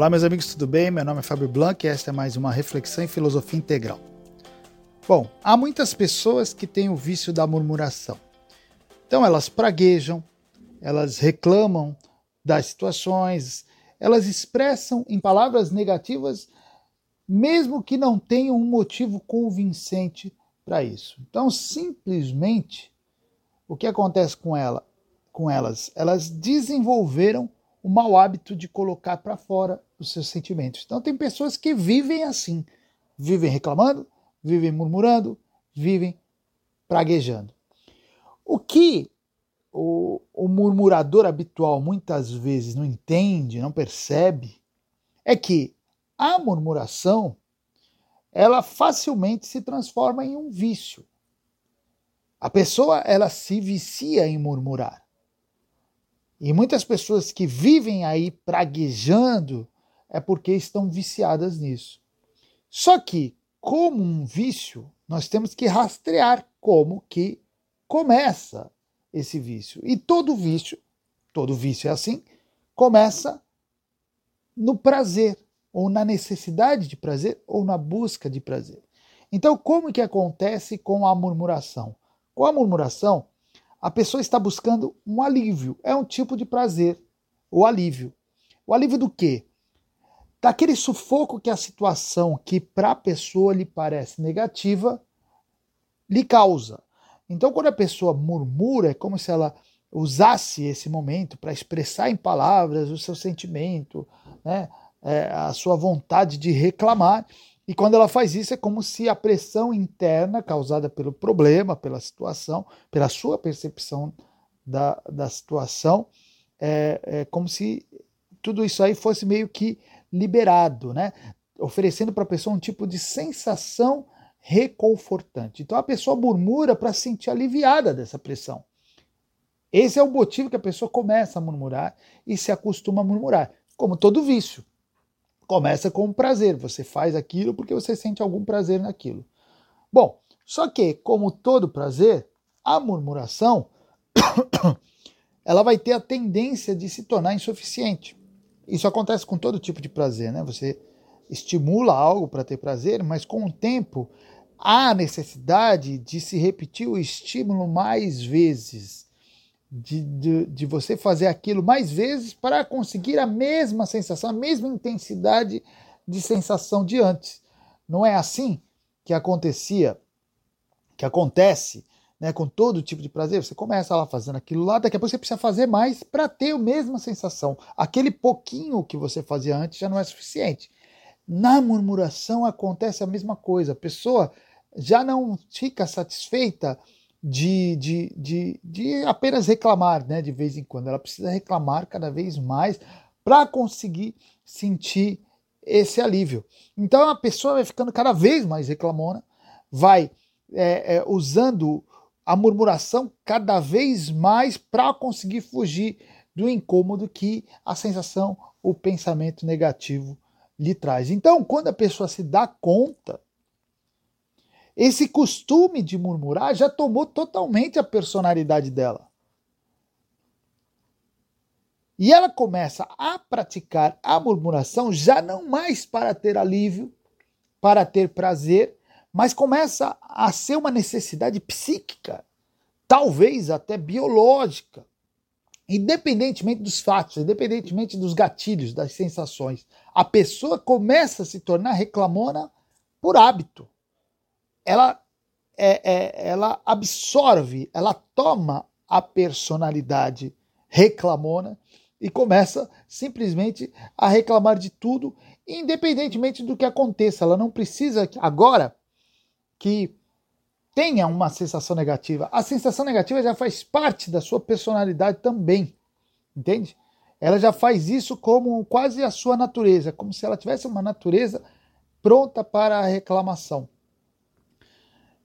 Olá, meus amigos, tudo bem? Meu nome é Fábio Blanc e esta é mais uma reflexão em filosofia integral. Bom, há muitas pessoas que têm o vício da murmuração. Então, elas praguejam, elas reclamam das situações, elas expressam em palavras negativas, mesmo que não tenham um motivo convincente para isso. Então, simplesmente, o que acontece com ela, com elas? Elas desenvolveram o mau hábito de colocar para fora os seus sentimentos. Então, tem pessoas que vivem assim, vivem reclamando, vivem murmurando, vivem praguejando. O que o, o murmurador habitual muitas vezes não entende, não percebe, é que a murmuração ela facilmente se transforma em um vício. A pessoa ela se vicia em murmurar. E muitas pessoas que vivem aí praguejando é porque estão viciadas nisso. Só que, como um vício, nós temos que rastrear como que começa esse vício. E todo vício, todo vício é assim, começa no prazer, ou na necessidade de prazer, ou na busca de prazer. Então, como que acontece com a murmuração? Com a murmuração, a pessoa está buscando um alívio. É um tipo de prazer, o alívio. O alívio do quê? Daquele sufoco que a situação que para a pessoa lhe parece negativa lhe causa. Então, quando a pessoa murmura, é como se ela usasse esse momento para expressar em palavras o seu sentimento, né? É, a sua vontade de reclamar. E quando ela faz isso, é como se a pressão interna causada pelo problema, pela situação, pela sua percepção da, da situação, é, é como se tudo isso aí fosse meio que liberado, né? Oferecendo para a pessoa um tipo de sensação reconfortante. Então a pessoa murmura para se sentir aliviada dessa pressão. Esse é o motivo que a pessoa começa a murmurar e se acostuma a murmurar, como todo vício começa com um prazer. Você faz aquilo porque você sente algum prazer naquilo. Bom, só que, como todo prazer, a murmuração ela vai ter a tendência de se tornar insuficiente. Isso acontece com todo tipo de prazer, né? Você estimula algo para ter prazer, mas com o tempo há necessidade de se repetir o estímulo mais vezes de, de, de, você fazer aquilo mais vezes para conseguir a mesma sensação, a mesma intensidade de sensação de antes. Não é assim que acontecia, que acontece né, com todo tipo de prazer. Você começa lá fazendo aquilo lá, daqui a pouco você precisa fazer mais para ter a mesma sensação. Aquele pouquinho que você fazia antes já não é suficiente. Na murmuração acontece a mesma coisa. A pessoa já não fica satisfeita de, de, de, de apenas reclamar, né, de vez em quando. Ela precisa reclamar cada vez mais para conseguir sentir esse alívio. Então a pessoa vai ficando cada vez mais reclamona, vai é, é, usando a murmuração cada vez mais para conseguir fugir do incômodo que a sensação, o pensamento negativo lhe traz. Então, quando a pessoa se dá conta esse costume de murmurar já tomou totalmente a personalidade dela. E ela começa a praticar a murmuração já não mais para ter alívio, para ter prazer, mas começa a ser uma necessidade psíquica, talvez até biológica, independentemente dos fatos, independentemente dos gatilhos, das sensações. A pessoa começa a se tornar reclamona por hábito ela, é, é, ela absorve, ela toma a personalidade reclamona e começa simplesmente a reclamar de tudo, independentemente do que aconteça. Ela não precisa agora que tenha uma sensação negativa. A sensação negativa já faz parte da sua personalidade também, entende? Ela já faz isso como quase a sua natureza, como se ela tivesse uma natureza pronta para a reclamação.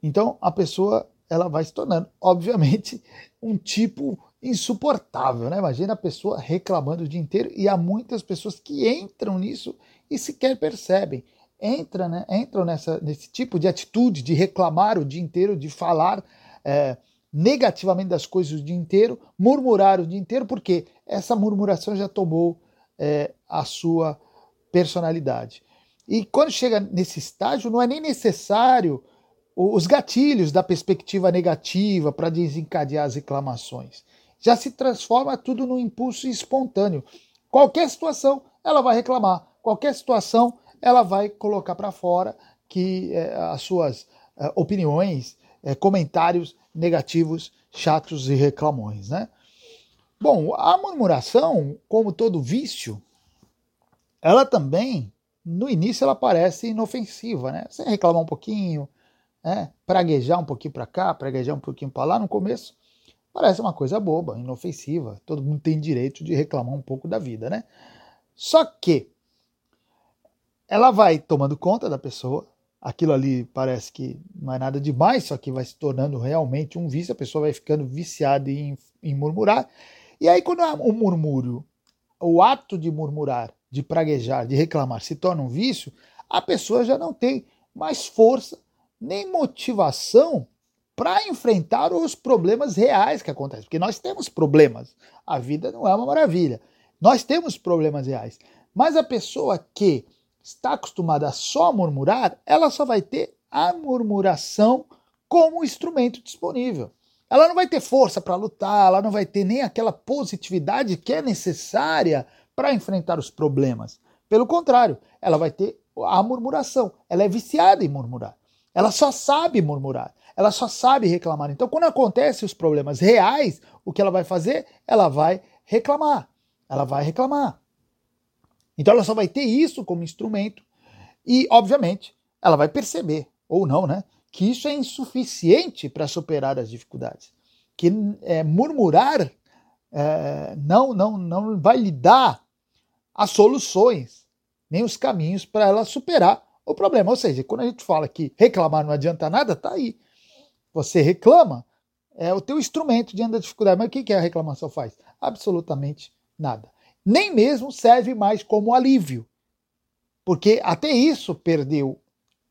Então a pessoa ela vai se tornando, obviamente, um tipo insuportável, né? Imagina a pessoa reclamando o dia inteiro e há muitas pessoas que entram nisso e sequer percebem. Entra, né? Entram nessa, nesse tipo de atitude de reclamar o dia inteiro, de falar é, negativamente das coisas o dia inteiro, murmurar o dia inteiro, porque essa murmuração já tomou é, a sua personalidade. E quando chega nesse estágio, não é nem necessário os gatilhos da perspectiva negativa para desencadear as reclamações. Já se transforma tudo num impulso espontâneo. Qualquer situação, ela vai reclamar. Qualquer situação, ela vai colocar para fora que é, as suas é, opiniões, é, comentários negativos, chatos e reclamões, né? Bom, a murmuração, como todo vício, ela também, no início, ela parece inofensiva, né? Você reclamar um pouquinho, né? praguejar um pouquinho para cá, praguejar um pouquinho para lá, no começo, parece uma coisa boba, inofensiva. Todo mundo tem direito de reclamar um pouco da vida, né? Só que ela vai tomando conta da pessoa, aquilo ali parece que não é nada demais, só que vai se tornando realmente um vício, a pessoa vai ficando viciada em, em murmurar. E aí, quando o murmúrio, o ato de murmurar, de praguejar, de reclamar se torna um vício, a pessoa já não tem mais força nem motivação para enfrentar os problemas reais que acontecem. Porque nós temos problemas. A vida não é uma maravilha. Nós temos problemas reais. Mas a pessoa que está acostumada a só murmurar, ela só vai ter a murmuração como instrumento disponível. Ela não vai ter força para lutar, ela não vai ter nem aquela positividade que é necessária para enfrentar os problemas. Pelo contrário, ela vai ter a murmuração. Ela é viciada em murmurar. Ela só sabe murmurar, ela só sabe reclamar. Então, quando acontecem os problemas reais, o que ela vai fazer? Ela vai reclamar. Ela vai reclamar. Então, ela só vai ter isso como instrumento e, obviamente, ela vai perceber, ou não, né? Que isso é insuficiente para superar as dificuldades. Que é, murmurar é, não, não, não vai lhe dar as soluções, nem os caminhos para ela superar o problema. Ou seja, quando a gente fala que reclamar não adianta nada, tá aí. Você reclama, é o teu instrumento diante da dificuldade. Mas o que a reclamação faz? Absolutamente nada. Nem mesmo serve mais como alívio. Porque até isso perdeu,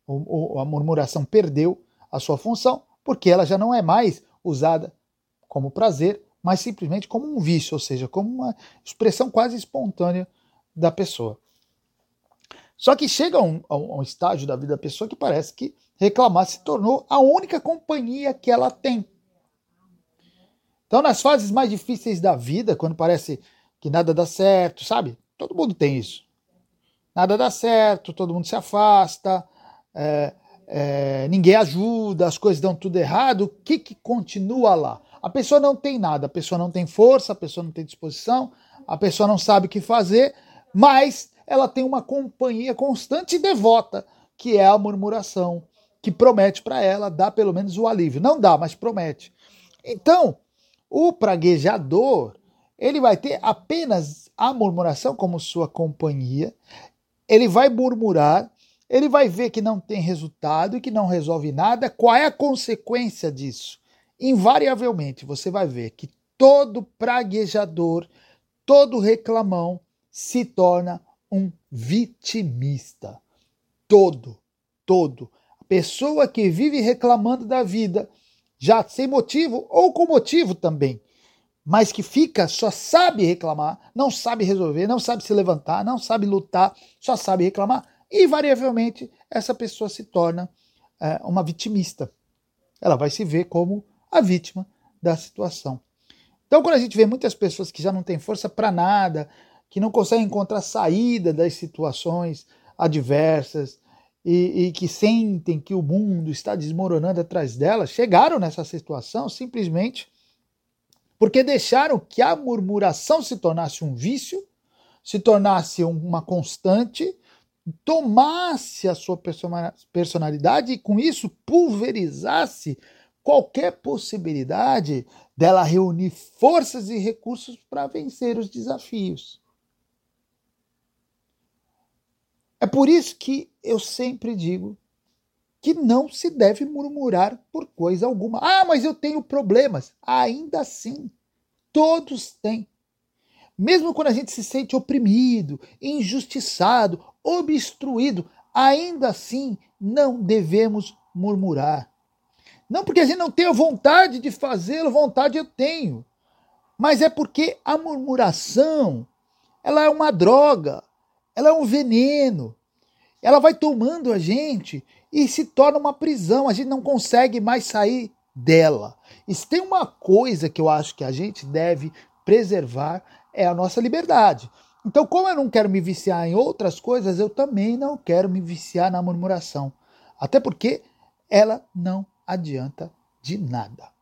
a murmuração perdeu a sua função, porque ela já não é mais usada como prazer, mas simplesmente como um vício, ou seja, como uma expressão quase espontânea da pessoa. Só que chega a um, a um estágio da vida da pessoa que parece que reclamar se tornou a única companhia que ela tem. Então, nas fases mais difíceis da vida, quando parece que nada dá certo, sabe? Todo mundo tem isso. Nada dá certo, todo mundo se afasta, é, é, ninguém ajuda, as coisas dão tudo errado. O que, que continua lá? A pessoa não tem nada, a pessoa não tem força, a pessoa não tem disposição, a pessoa não sabe o que fazer, mas ela tem uma companhia constante e devota, que é a murmuração, que promete para ela dar pelo menos o alívio. Não dá, mas promete. Então, o praguejador, ele vai ter apenas a murmuração como sua companhia, ele vai murmurar, ele vai ver que não tem resultado e que não resolve nada. Qual é a consequência disso? Invariavelmente, você vai ver que todo praguejador, todo reclamão se torna um vitimista. Todo, todo. A pessoa que vive reclamando da vida, já sem motivo ou com motivo também, mas que fica, só sabe reclamar, não sabe resolver, não sabe se levantar, não sabe lutar, só sabe reclamar, invariavelmente essa pessoa se torna é, uma vitimista. Ela vai se ver como a vítima da situação. Então, quando a gente vê muitas pessoas que já não têm força para nada, que não conseguem encontrar saída das situações adversas e, e, que sentem que o mundo está desmoronando atrás delas, chegaram nessa situação simplesmente porque deixaram que a murmuração se tornasse um vício, se tornasse uma constante, tomasse a sua personalidade e com isso pulverizasse qualquer possibilidade dela reunir forças e recursos para vencer os desafios. É por isso que eu sempre digo que não se deve murmurar por coisa alguma. Ah, mas eu tenho problemas. Ainda assim, todos têm. Mesmo quando a gente se sente oprimido, injustiçado, obstruído, ainda assim não devemos murmurar. Não porque a gente não tenha vontade de fazê-lo, vontade eu tenho. Mas é porque a murmuração, ela é uma droga ela é um veneno. Ela vai tomando a gente e se torna uma prisão. A gente não consegue mais sair dela. E se tem uma coisa que eu acho que a gente deve preservar é a nossa liberdade. Então, como eu não quero me viciar em outras coisas, eu também não quero me viciar na murmuração. Até porque ela não adianta de nada.